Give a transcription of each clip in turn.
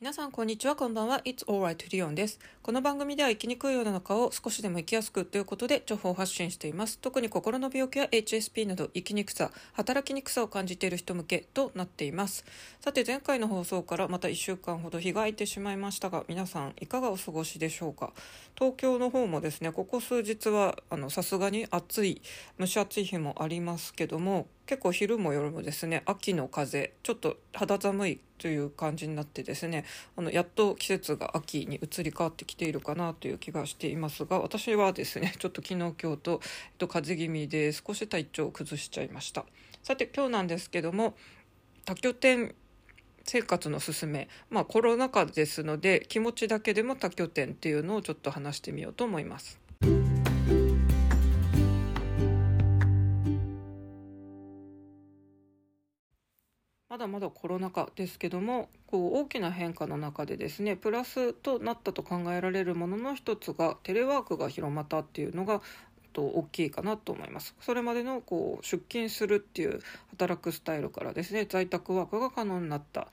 皆さんこんにちは。こんばんは。It's alright リオンです。この番組では生きにくい世の中を少しでも生きやすくということで情報を発信しています。特に心の病気や HSP など生きにくさ働きにくさを感じている人向けとなっています。さて前回の放送からまた1週間ほど日が空いてしまいましたが皆さんいかがお過ごしでしょうか？東京の方もですねここ数日はあのさすがに暑い蒸し暑い日もありますけども結構昼も夜もですね秋の風ちょっと肌寒いという感じになってですねあのやっと季節が秋に移り変わってきているかなという気がしていますが私はですね ちょっと昨日今日と、えっと、風邪気味で少し体調を崩しちゃいましたさて今日なんですけども多拠点生活のすすめ、まあ、コロナ禍ですので気持ちだけでも多拠点っていうのをちょっと話してみようと思います。だまだコロナ禍ですけどもこう大きな変化の中でですねプラスとなったと考えられるものの一つがテレワークが広まったっていうのがと大きいかなと思います。それまでのこう出勤するっていう働くスタイルからですね在宅ワークが可能になった。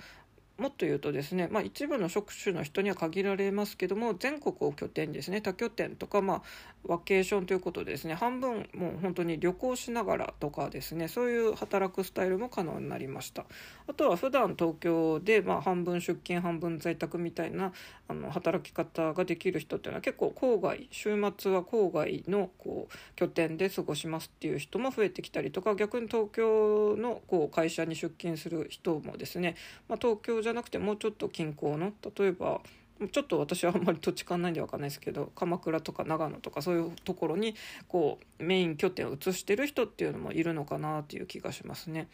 もっと言うとですね、まあ、一部の職種の人には限られますけども全国を拠点ですね多拠点とか、まあ、ワケーションということでですね半分もう本当に旅行しながらとかですねそういう働くスタイルも可能になりました。あとは普段東京で、まあ、半分出勤半分在宅みたいなあの働き方ができる人っていうのは結構郊外週末は郊外のこう拠点で過ごしますっていう人も増えてきたりとか逆に東京のこう会社に出勤する人もですね、まあ、東京じゃなくてもうちょっと近郊の例えばちょっと私はあんまり土地勘ないんで分かんないですけど鎌倉とか長野とかそういうところにこうメイン拠点を移してる人っていうのもいるのかなっていう気がしますね。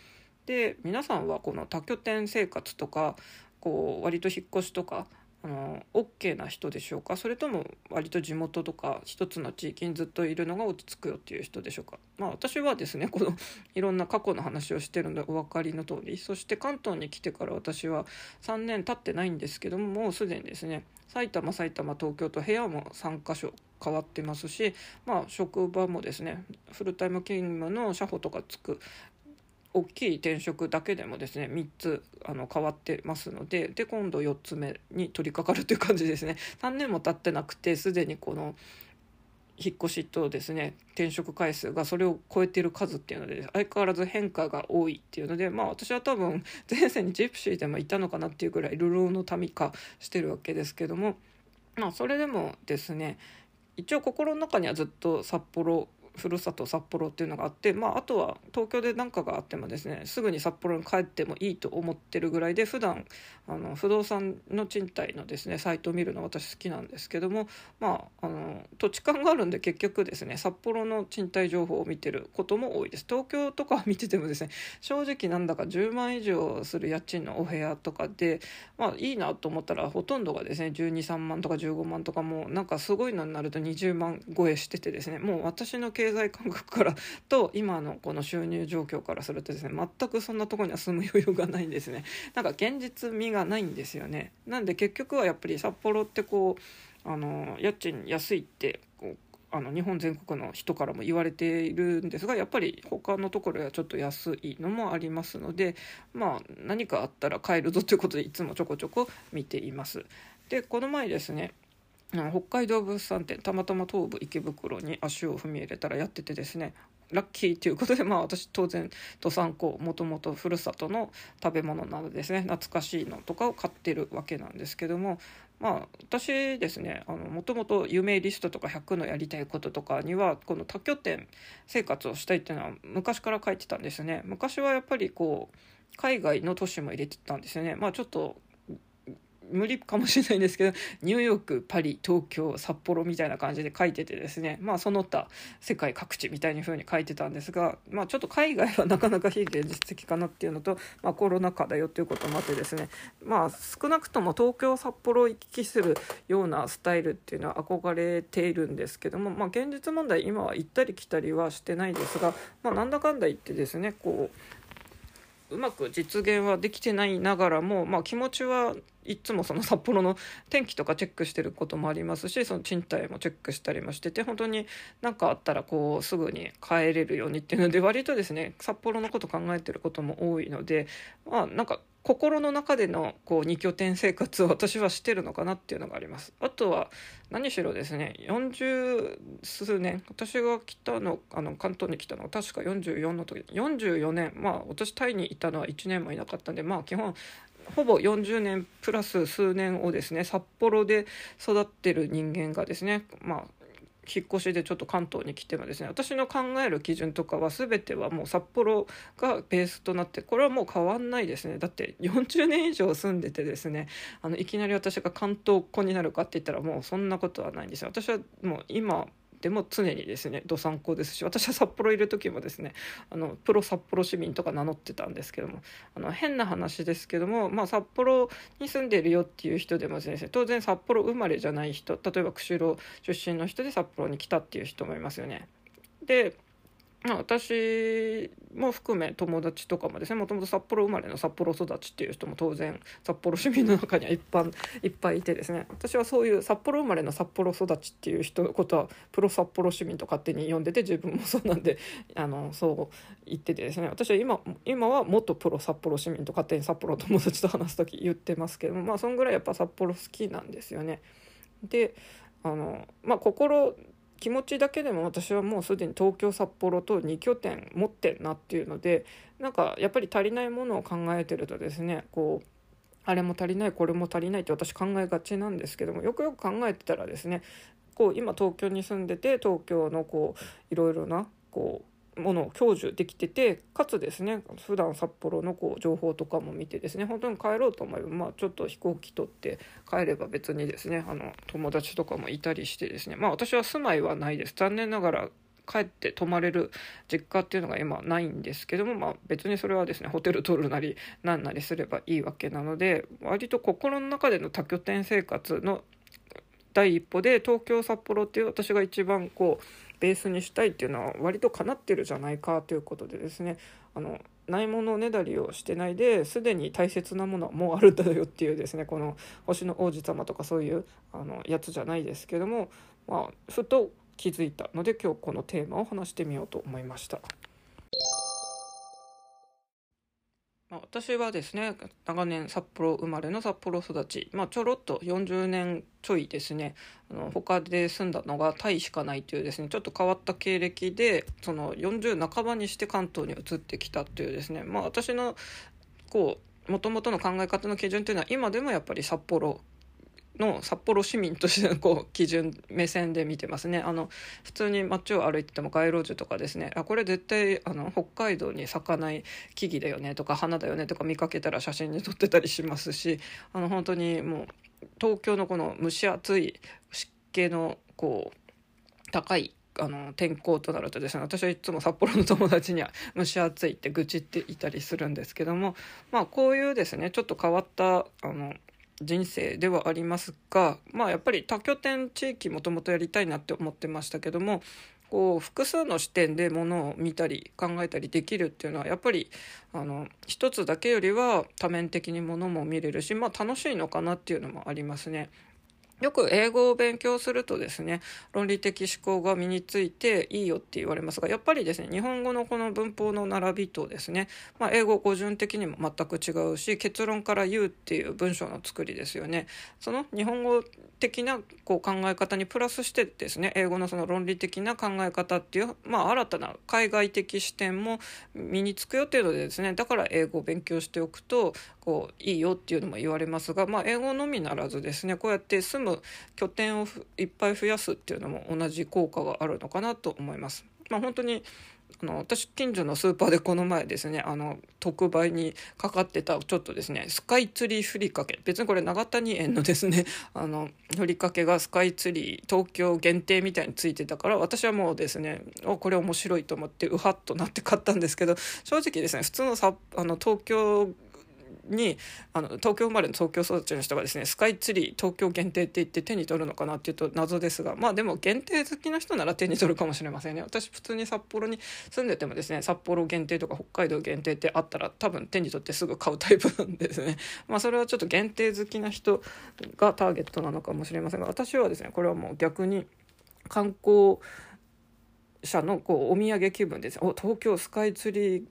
で皆さんはこの多拠点生活とかこう割と引っ越しとかあの OK な人でしょうか？それとも割と地元とか一つの地域にずっといるのが落ち着くよっていう人でしょうか？まあ私はですねこのいろんな過去の話をしてるのでお分かりの通りそして関東に来てから私は3年経ってないんですけどももうすでにですね埼玉埼玉東京と部屋も3か所変わってますし、まあ、職場もですねフルタイム勤務の社保とかつく大きい転職だけでもですね3つあの変わってますのでで今度4つ目に取り掛かるという感じですね。3年も経ってなくてすでにこの引っ越しとですね転職回数がそれを超えてる数っていうので相変わらず変化が多いっていうのでまあ私は多分前世にジプシーでもいたのかなっていうぐらい流浪の民化してるわけですけどもまあそれでもですね一応心の中にはずっと札幌ふるさと札幌っていうのがあって、まあ、あとは東京で何かがあってもですねすぐに札幌に帰ってもいいと思ってるぐらいで普段あの不動産の賃貸のですねサイトを見るの私好きなんですけども、まあ、あの土地勘があるんで結局ですね札幌の賃貸情報を見てることも多いです。東京とか見ててもですね正直なんだか10万以上する家賃のお部屋とかで、まあ、いいなと思ったらほとんどがですね123万とか15万とかもなんかすごいのになると20万超えしててですねもう私の経経済感覚からと今のこの収入状況からするとですね全くそんなとこには住む余裕がないんですね なんか現実味がないんですよねなんで結局はやっぱり札幌ってこうあの家賃安いってこうあの日本全国の人からも言われているんですがやっぱり他のところはちょっと安いのもありますのでまあ何かあったら帰るぞということでいつもちょこちょこ見ています。でこの前ですね北海道物産展たまたま東武池袋に足を踏み入れたらやっててですねラッキーということで、まあ、私当然土産港もともとふるさとの食べ物などですね懐かしいのとかを買ってるわけなんですけどもまあ私ですねもともと夢リストとか100のやりたいこととかにはこの多拠点生活をしたいっていうのは昔から書いてたんですね。昔はやっぱりこう海外の都市も入れてたんですよね。まあちょっと無理かもしれないんですけどニューヨークパリ東京札幌みたいな感じで書いててですねまあその他世界各地みたいな風に書いてたんですが、まあ、ちょっと海外はなかなか非現実的かなっていうのと、まあ、コロナ禍だよっていうこともあってですねまあ少なくとも東京札幌を行き来するようなスタイルっていうのは憧れているんですけども、まあ、現実問題今は行ったり来たりはしてないですが、まあ、なんだかんだ言ってですねこううまく実現はできてないながらも、まあ、気持ちはいつもその札幌の天気とかチェックしてることもありますしその賃貸もチェックしたりもしてて本当に何かあったらこうすぐに帰れるようにっていうので割とですね札幌のこと考えてることも多いのでまあなんか心の中でのこう2拠点生活を私はしてるのかなっていうのがあります。あとは何しろですね40数年私が来たのあの関東に来たのは確か44の時44年。まあ私タイにいたのは1年もいなかったんでまあ基本ほぼ40年プラス数年をですね札幌で育ってる人間がですねまあ引っ越しでちょっと関東に来てもですね私の考える基準とかは全てはもう札幌がベースとなってこれはもう変わんないですね。だって40年以上住んでてですねあのいきなり私が関東っ子になるかって言ったらもうそんなことはないんですよ。私はもう今でも常にですねどさんこですし私は札幌いる時もですねあのプロ札幌市民とか名乗ってたんですけどもあの変な話ですけども、まあ、札幌に住んでるよっていう人でもですね当然札幌生まれじゃない人例えば釧路出身の人で札幌に来たっていう人もいますよね。で、私も含め友達とかもですねもともと札幌生まれの札幌育ちっていう人も当然札幌市民の中には一般いっぱいいてですね私はそういう札幌生まれの札幌育ちっていう人のことはプロ札幌市民と勝手に呼んでて自分もそうなんであのそう言っててですね私は今今は元プロ札幌市民と勝手に札幌友達と話す時言ってますけどもまあそんぐらいやっぱ札幌好きなんですよね。であのまあ心気持ちだけでも私はもうすでに東京札幌と2拠点持ってんなっていうのでなんかやっぱり足りないものを考えてるとですねこうあれも足りないこれも足りないって私考えがちなんですけどもよくよく考えてたらですねこう今東京に住んでて東京のこういろいろなこうものを享受できててかつですね普段札幌のこう情報とかも見てですね本当に帰ろうと思えば、まあ、ちょっと飛行機取って帰れば別にですねあの友達とかもいたりしてですねまあ私は住まいはないです。残念ながら帰って泊まれる実家っていうのが今ないんですけども、まあ、別にそれはですねホテル取るなり何なりすればいいわけなので割と心の中での多拠点生活の第一歩で東京札幌っていう私が一番こうベースにしたいっていうのは割とかなってるじゃないかということでですねあのないものねだりをしてないですでに大切なものはもうあるんだよっていうですねこの星の王子様とかそういうあのやつじゃないですけども、まあ、ふと気づいたので今日このテーマを話してみようと思いました。私はですね長年札幌生まれの札幌育ち、まあ、ちょろっと40年ちょいですね。あの他で住んだのがタイしかないというですねちょっと変わった経歴でその40半ばにして関東に移ってきたというですね。まあ私のこうもともとの考え方の基準というのは今でもやっぱり札幌の札幌市民としてのこう基準目線で見てますね。あの普通に街を歩いてても街路樹とかですね。あこれ絶対あの北海道に咲かない木々だよねとか花だよねとか見かけたら写真に撮ってたりしますしあの本当にもう東京のこの蒸し暑い湿気のこう高いあの天候となるとですね私はいつも札幌の友達には蒸し暑いって愚痴っていたりするんですけどもまあこういうですねちょっと変わったあの人生ではありますがまあやっぱり多拠点地域もともとやりたいなって思ってましたけどもこう複数の視点でものを見たり考えたりできるっていうのはやっぱりあの一つだけよりは多面的にものも見れるしまあ楽しいのかなっていうのもありますね。よく英語を勉強するとですね論理的思考が身についていいよって言われますがやっぱりですね日本語のこの文法の並びとですね、まあ、英語語順的にも全く違うし結論から言うっていう文章の作りですよね。その日本語的なこう考え方にプラスしてですね英語のその論理的な考え方っていう、まあ、新たな海外的視点も身につくよっていうのでですねだから英語を勉強しておくとこういいよっていうのも言われますが、まあ、英語のみならずですねこうやって住む拠点をいっぱい増やすっていうのも同じ効果があるのかなと思います。まあ、本当にあの私近所のスーパーでこの前ですねあの特売にかかってたちょっとですねスカイツリーふりかけ別にこれ長谷園のですね あのふりかけがスカイツリー東京限定みたいについてたから私はもうですねおこれ面白いと思ってうはっとなって買ったんですけど正直ですね普通のさあの東京にあの東京生まれの東京育ちの人がですねスカイツリー東京限定って言って手に取るのかなっていうと謎ですがまあでも限定好きな人なら手に取るかもしれませんね。私普通に札幌に住んでてもですね札幌限定とか北海道限定ってあったら多分手に取ってすぐ買うタイプなんですね。まあそれはちょっと限定好きな人がターゲットなのかもしれませんが私はですねこれはもう逆に観光者のこうお土産気分です。お東京スカイツリー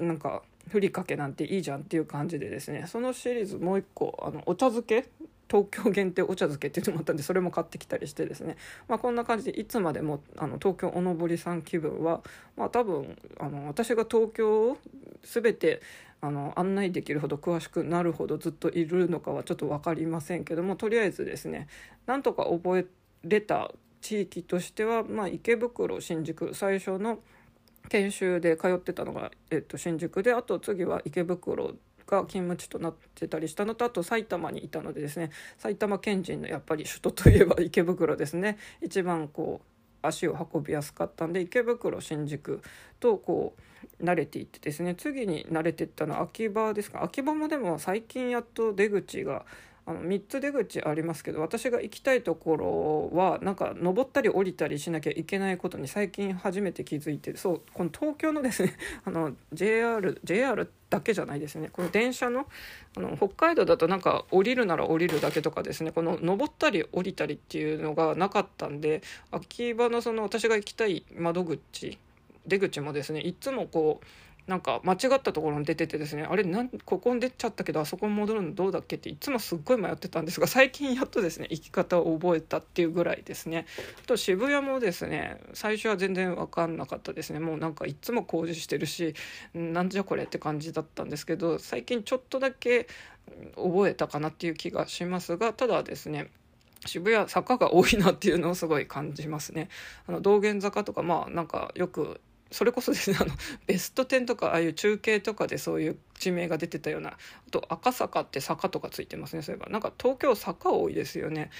なんかふりかけなんていいじゃんっていう感じでですねそのシリーズもう一個あのお茶漬け？東京限定お茶漬けっていうのもあったんでそれも買ってきたりしてですね、まあ、こんな感じでいつまでもあの東京おのぼりさん気分は、まあ、多分あの私が東京を全てあの案内できるほど詳しくなるほどずっといるのかはちょっと分かりませんけどもとりあえずですねなんとか覚えれた地域としては、まあ、池袋新宿最初の研修で通ってたのが、えっと、新宿であと次は池袋が勤務地となってたりしたのとあと埼玉にいたのでですね埼玉県人のやっぱり首都といえば池袋ですね。一番こう足を運びやすかったんで池袋新宿とこう慣れていってですね次に慣れていったのは秋葉ですか？秋葉もでも最近やっと出口があの3つ出口ありますけど私が行きたいところはなんか登ったり降りたりしなきゃいけないことに最近初めて気づいてそうこの東京のですね あの JR, JR だけじゃないですね。この電車のあの北海道だとなんか降りるなら降りるだけとかですねこの登ったり降りたりっていうのがなかったんで秋葉のその私が行きたい窓口出口もですねいつもこうなんか間違ったところに出ててですねあれなんここに出ちゃったけどあそこに戻るのどうだっけっていつもすっごい迷ってたんですが最近やっとですね行き方を覚えたっていうぐらいですねあと渋谷もですね最初は全然分かんなかったですねもうなんかいつも工事してるしなんじゃこれって感じだったんですけど最近ちょっとだけ覚えたかなっていう気がしますがただですね渋谷坂が多いなっていうのをすごい感じますね。あの道玄坂とかまあなんかよくそれこそですね あのベスト10とかああいう中継とかでそういう地名が出てたようなあと赤坂って坂とかついてますねそういえば。なんか東京坂多いですよね。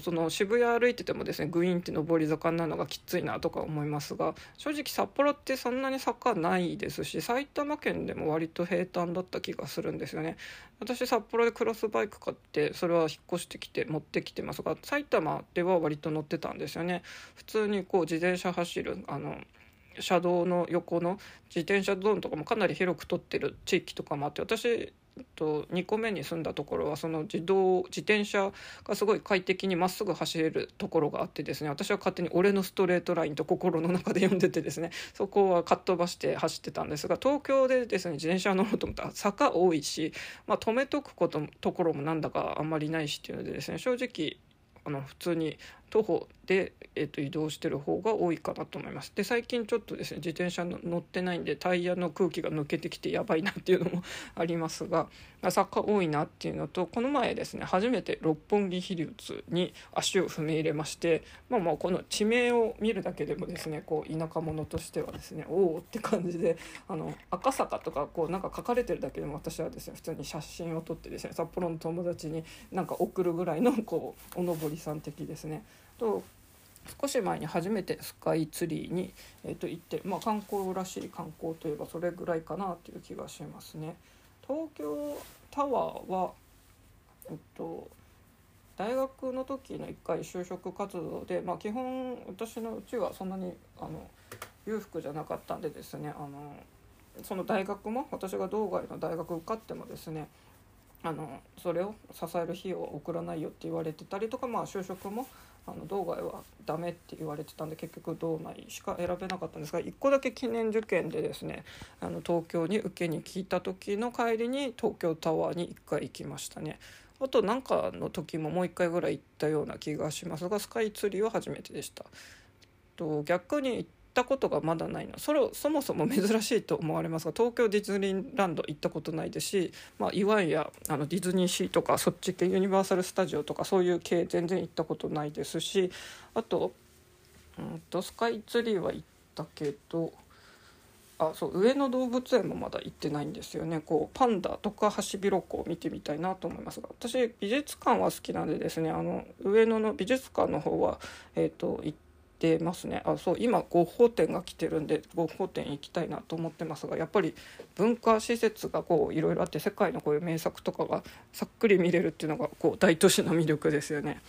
その渋谷歩いててもですねグイーンって上り坂なのがきついなとか思いますが正直札幌ってそんなに坂ないですし埼玉県でも割と平坦だった気がするんですよね。私札幌でクロスバイク買ってそれは引っ越してきて持ってきてますが埼玉では割と乗ってたんですよね。普通にこう自転車走るあの車道の横の自転車ゾーンとかもかなり広く取ってる地域とかもあって私と2個目に住んだところはその自動自転車がすごい快適にまっすぐ走れるところがあってですね私は勝手に「俺のストレートライン」と心の中で読んでてですねそこはかっ飛ばして走ってたんですが東京でですね自転車乗ろうと思ったら坂多いし、まあ、止めとくことところもなんだかあんまりないしっていうのでですね正直あの普通に徒歩で、えー、と移動してる方が多いかなと思いますで最近ちょっとですね自転車の乗ってないんでタイヤの空気が抜けてきてやばいなっていうのもありますが坂多いなっていうのとこの前ですね初めて六本木ヒルズに足を踏み入れましてまあまあこの地名を見るだけでもですねこう田舎者としてはですねおおって感じであの赤坂とかこうなんか書かれてるだけでも私はですね普通に写真を撮ってですね札幌の友達になんか送るぐらいのこうおのぼりさん的ですね。と少し前に初めてスカイツリーに、えー、と行って、まあ、観光らしい観光といえばそれぐらいかなという気がしますね。東京タワーは、えっと、大学の時の1回就職活動で、まあ、基本私のうちはそんなにあの裕福じゃなかったんでですねあのその大学も私が道外の大学受かってもですねあのそれを支える費用は送らないよって言われてたりとか、まあ、就職もあの道外はダメって言われてたんで結局道内しか選べなかったんですが1個だけ記念受験でですねあの東京に受けに来た時の帰りに東京タワーに1回行きましたね。あと何かの時ももう1回ぐらい行ったような気がしますがスカイツリーは初めてでした。と逆にっったことがまだないのそれをそもそも珍しいと思われますが東京ディズニーランド行ったことないですし、まあ、いわゆるあのディズニーシーとかそっち系ユニバーサル・スタジオとかそういう系全然行ったことないですしあと,、うんとスカイツリーは行ったけど。あそう上野動物園もまだ行ってないんですよねこうパンダとかハシビロコを見てみたいなと思いますが私美術館は好きなんでですねあの上野の美術館の方は、えーと、行てますねあそう今ゴッホ展が来てるんでゴッホ展行きたいなと思ってますがやっぱり文化施設がこういろいろあって世界のこういう名作とかがさっくり見れるっていうのがこう大都市の魅力ですよね。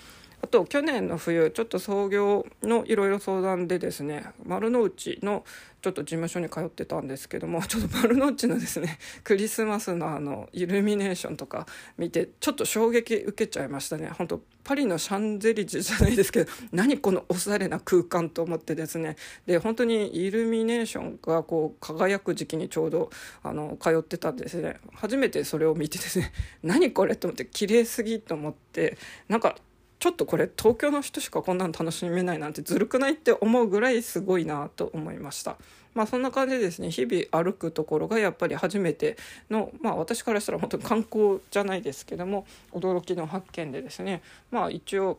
あと去年の冬ちょっと創業のいろいろ相談でですね丸の内のちょっと事務所に通ってたんですけどもちょっと丸の内のですね クリスマスのあのイルミネーションとか見てちょっと衝撃受けちゃいましたね。本当パリのシャンゼリゼじゃないですけど 何このおしゃれな空間と思ってですね。で本当にイルミネーションがこう輝く時期にちょうどあの通ってたんですね。初めてそれを見てですね何これと思って綺麗すぎと思ってなんかちょっとこれ東京の人しかこんなの楽しめないなんてずるくないって思うぐらいすごいなと思いました。まあそんな感じでですね日々歩くところがやっぱり初めてのまあ私からしたら本当に観光じゃないですけども驚きの発見でですねまあ一応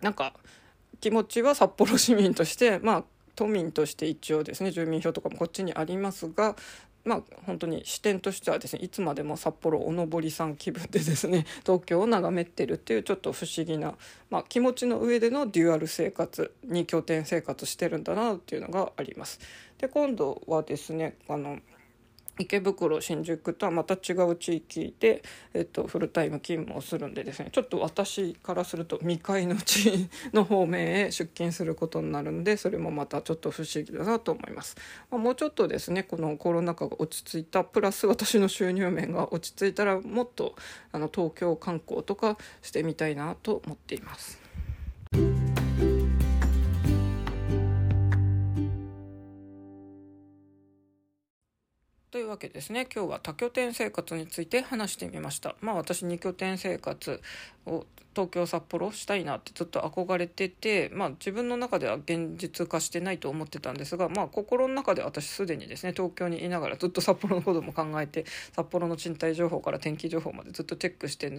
なんか気持ちは札幌市民としてまあ都民として一応ですね住民票とかもこっちにありますがまあ本当に視点としてはですねいつまでも札幌おのぼりさん気分でですね 東京を眺めてるっていうちょっと不思議な、まあ、気持ちの上でのデュアル生活に拠点生活してるんだなっていうのがあります。で今度はですねあの池袋新宿とはまた違う地域で、えっと、フルタイム勤務をするんでですねちょっと私からすると未開の地の方面へ出勤することになるんでそれもまたちょっと不思議だなと思います、まあ、もうちょっとですねこのコロナ禍が落ち着いたプラス私の収入面が落ち着いたらもっとあの東京観光とかしてみたいなと思っています。というわけですね。今日は多拠点生活について話してみました。まあ私2拠点生活を東京札幌したいなってずっと憧れててまあ自分の中では現実化してないと思ってたんですがまあ心の中で私すでにですね東京にいながらずっと札幌のことも考えて札幌の賃貸情報から天気情報までずっとチェックして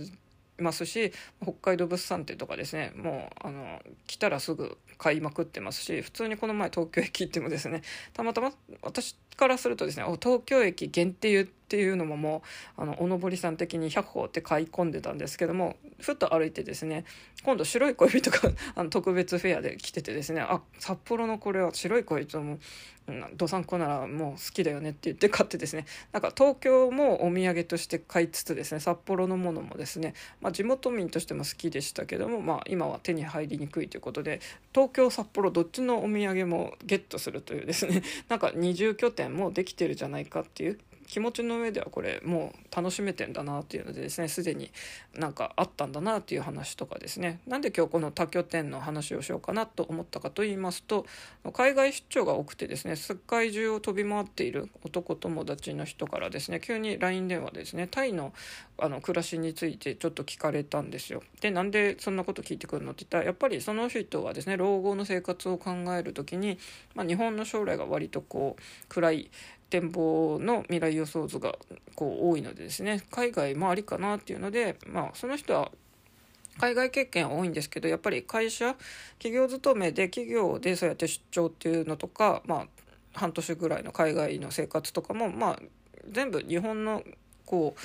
ますし北海道物産展とかですねもうあの来たらすぐ買いまくってますし普通にこの前東京駅行ってもですねたまたま私からするとですね東京駅限定っていうのももうあのおのぼりさん的に100歩って買い込んでたんですけどもふっと歩いてですね今度白い恋人があの特別フェアで来ててですねあ札幌のこれは白い恋人もどさんこならもう好きだよねって言って買ってですねなんか東京もお土産として買いつつですね札幌のものもですね、まあ、地元民としても好きでしたけども、まあ、今は手に入りにくいということで東京札幌どっちのお土産もゲットするというですねなんか二重拠点もできてるじゃないかっていう気持ちの上ではこれもう楽しめてんだなっていうのでですねすでになんかあったんだなっていう話とかですねなんで今日この多拠点の話をしようかなと思ったかと言いますと海外出張が多くてですね世界中を飛び回っている男友達の人からですね急に LINE 電話でですねタイのあの暮らしについてちょっと聞かれたんですよ。でなんでそんなこと聞いてくるのって言ったらやっぱりその人はですね老後の生活を考える時に、まあ、日本の将来が割とこう暗い展望の未来予想図がこう多いのでですね海外もありかなっていうので、まあ、その人は海外経験多いんですけどやっぱり会社企業勤めで企業でそうやって出張っていうのとか、まあ、半年ぐらいの海外の生活とかも、まあ、全部日本のこう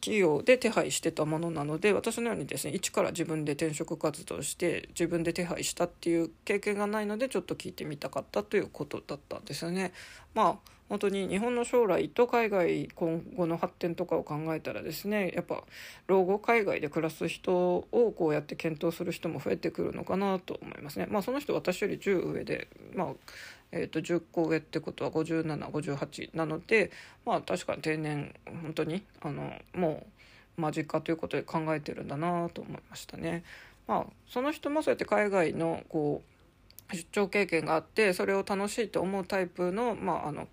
企業で手配してたものなので私のようにですね一から自分で転職活動して自分で手配したっていう経験がないのでちょっと聞いてみたかったということだったんですよね。まあ本当に日本の将来と海外今後の発展とかを考えたらですねやっぱ老後海外で暮らす人をこうやって検討する人も増えてくるのかなと思いますね。まあ、その人私より10上で、まあえー、と10個上ってことは5758なのでまあ確かに定年本当にあのもう間近ということで考えてるんだなと思いましたね。まあ、その人もそうやって海外のこう出張経験があってそれを楽しいと思うタイプの,、まあ、あの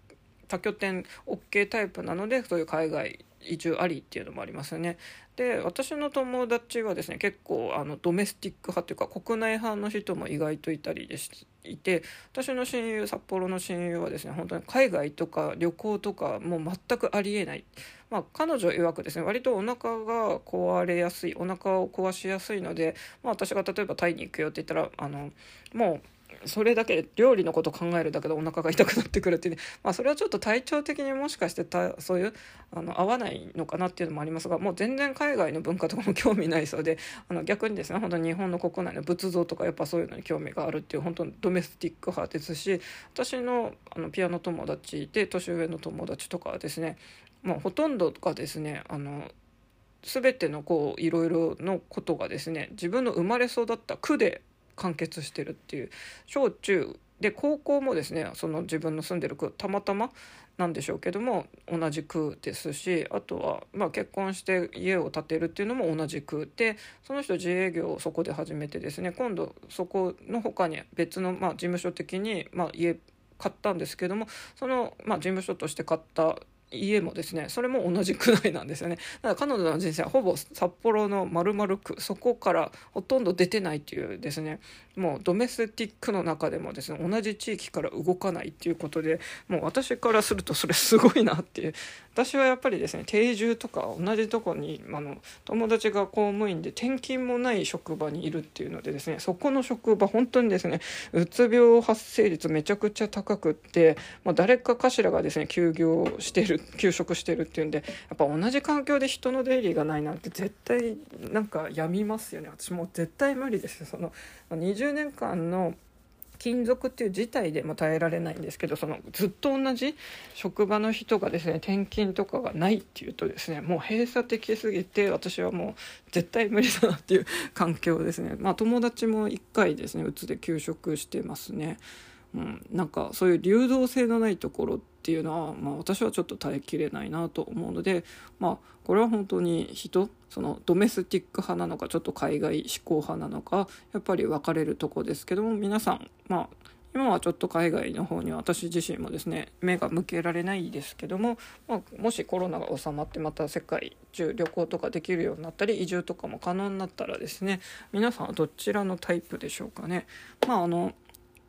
多拠点 OK タイプなのでそういう海外移住ありっていうのもありますよね。で私の友達はですね結構あのドメスティック派というか国内派の人も意外といたりでいて私の親友札幌の親友はですね本当に海外とか旅行とかもう全くありえない。まあ、彼女曰くですね割とお腹が壊れやすいお腹を壊しやすいので、まあ、私が例えばタイに行くよって言ったらあのもうそれだけ料理のこと考えるだけでお腹が痛くなってくるっていう、ね、まあ、それはちょっと体調的にもしかしてたそういうあの合わないのかなっていうのもありますがもう全然海外の文化とかも興味ないそうであの逆にですね本当に日本の国内の仏像とかやっぱそういうのに興味があるっていう本当にドメスティック派ですし私のあのピアノ友達で年上の友達とかはですねもうほとんどがですねあの全てのこういろいろのことがですね自分の生まれ育った区で完結してるっていう。小中で高校もですねその自分の住んでる区たまたまなんでしょうけども同じ区ですしあとは、まあ、結婚して家を建てるっていうのも同じ区でその人自営業をそこで始めてですね今度そこの他に別の、まあ、事務所的に、まあ、家買ったんですけどもその、まあ、事務所として買った家もですねそれも同じ区内なんですよね。だから彼女の人生はほぼ札幌の丸々区そこからほとんど出てないっていうですね。もうドメスティックの中でもですね同じ地域から動かないっていうことでもう私からするとそれすごいなっていう。私はやっぱりですね定住とか同じとこにあの友達が公務員で転勤もない職場にいるっていうのでですねそこの職場本当にですねうつ病発生率めちゃくちゃ高くって、まあ、誰かかしらがですね休業してる休職してるっていうんでやっぱ同じ環境で人の出入りがないなんて絶対なんかやみますよね。私もう絶対無理ですその20年間の勤続っていう事態でも耐えられないんですけどそのずっと同じ職場の人がですね転勤とかがないっていうとですねもう閉鎖的すぎて私はもう絶対無理だなっていう環境ですね。まあ友達も1回ですねうつで休職してますね。うん、なんかそういう流動性のないところっていうのは、まあ、私はちょっと耐えきれないなと思うので、まあ、これは本当に人そのドメスティック派なのかちょっと海外志向派なのかやっぱり分かれるとこですけども皆さん、まあ、今はちょっと海外の方に私自身もですね目が向けられないですけども、まあ、もしコロナが収まってまた世界中旅行とかできるようになったり移住とかも可能になったらですね皆さんはどちらのタイプでしょうかね。まああの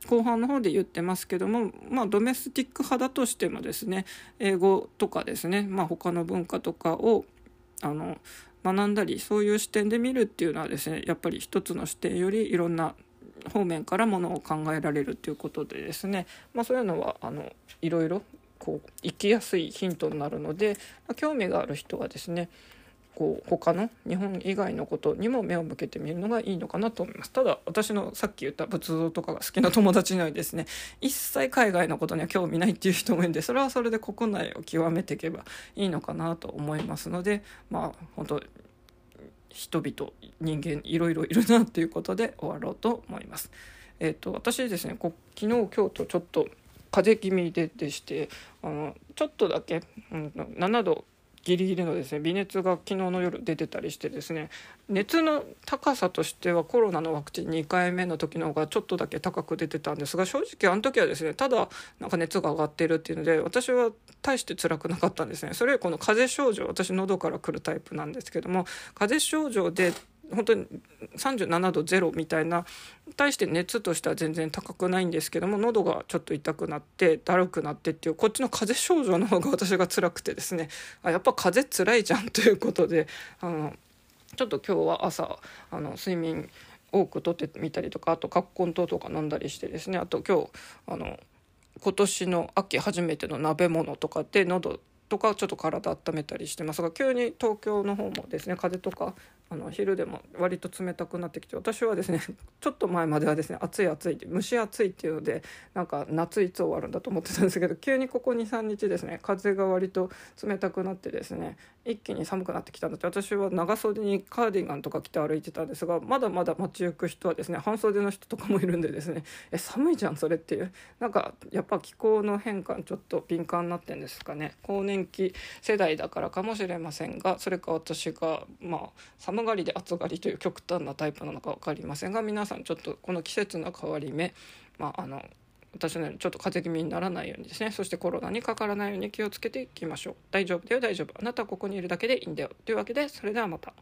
後半の方で言ってますけども、まあ、ドメスティック派だとしてもですね英語とかですね、まあ、他の文化とかをあの学んだりそういう視点で見るっていうのはですねやっぱり一つの視点よりいろんな方面からものを考えられるということでですね、まあ、そういうのはあのいろいろこう生きやすいヒントになるので、まあ、興味がある人はですねこう他の日本以外のことにも目を向けてみるのがいいのかなと思いますただ私のさっき言った仏像とかが好きな友達にはですね 一切海外のことには興味ないっていう人もいるんでそれはそれで国内を極めていけばいいのかなと思いますのでまあ本当人々人間いろいろいるなっていうことで終わろうと思います。えーと、私ですねこ昨日今日とちょっと風邪気味ででしてあのちょっとだけ、うん、7度ギリギリのですね微熱が昨日の夜出てたりしてですね熱の高さとしてはコロナのワクチン2回目の時の方がちょっとだけ高く出てたんですが正直あの時はですねただなんか熱が上がってるっていうので私は大して辛くなかったんですね。それこの風邪症状私喉から来るタイプなんですけども風邪症状で本当に37度0みたいな対して熱としては全然高くないんですけども喉がちょっと痛くなってだるくなってっていうこっちの風邪症状の方が私が辛くてですね あやっぱ風邪つらいじゃんということで あのちょっと今日は朝あの睡眠多くとってみたりとかあと葛根湯とか飲んだりしてですねあと今日あの今年の秋初めての鍋物とかで喉とかちょっと体温めたりしてますが急に東京の方もですね風邪とかあの昼でも割と冷たくなってきて私はですね ちょっと前まではですね暑い暑いって蒸し暑いっていうのでなんか夏いつ終わるんだと思ってたんですけど 急にここ23日ですね風が割と冷たくなってですね一気に寒くなってきたんだって私は長袖にカーディガンとか着て歩いてたんですがまだまだ街行く人はですね半袖の人とかもいるんでですね え寒いじゃんそれっていうなんかやっぱ気候の変化にちょっと敏感になってんですかね。更年期世代だからかもしれませんがそれか私がまあ寒がりで暑がりという極端なタイプなのか分かりませんが皆さんちょっとこの季節の変わり目まああの私のようにちょっと風邪気味にならないようにですねそしてコロナにかからないように気をつけていきましょう大丈夫だよ大丈夫あなたはここにいるだけでいいんだよというわけでそれではまた。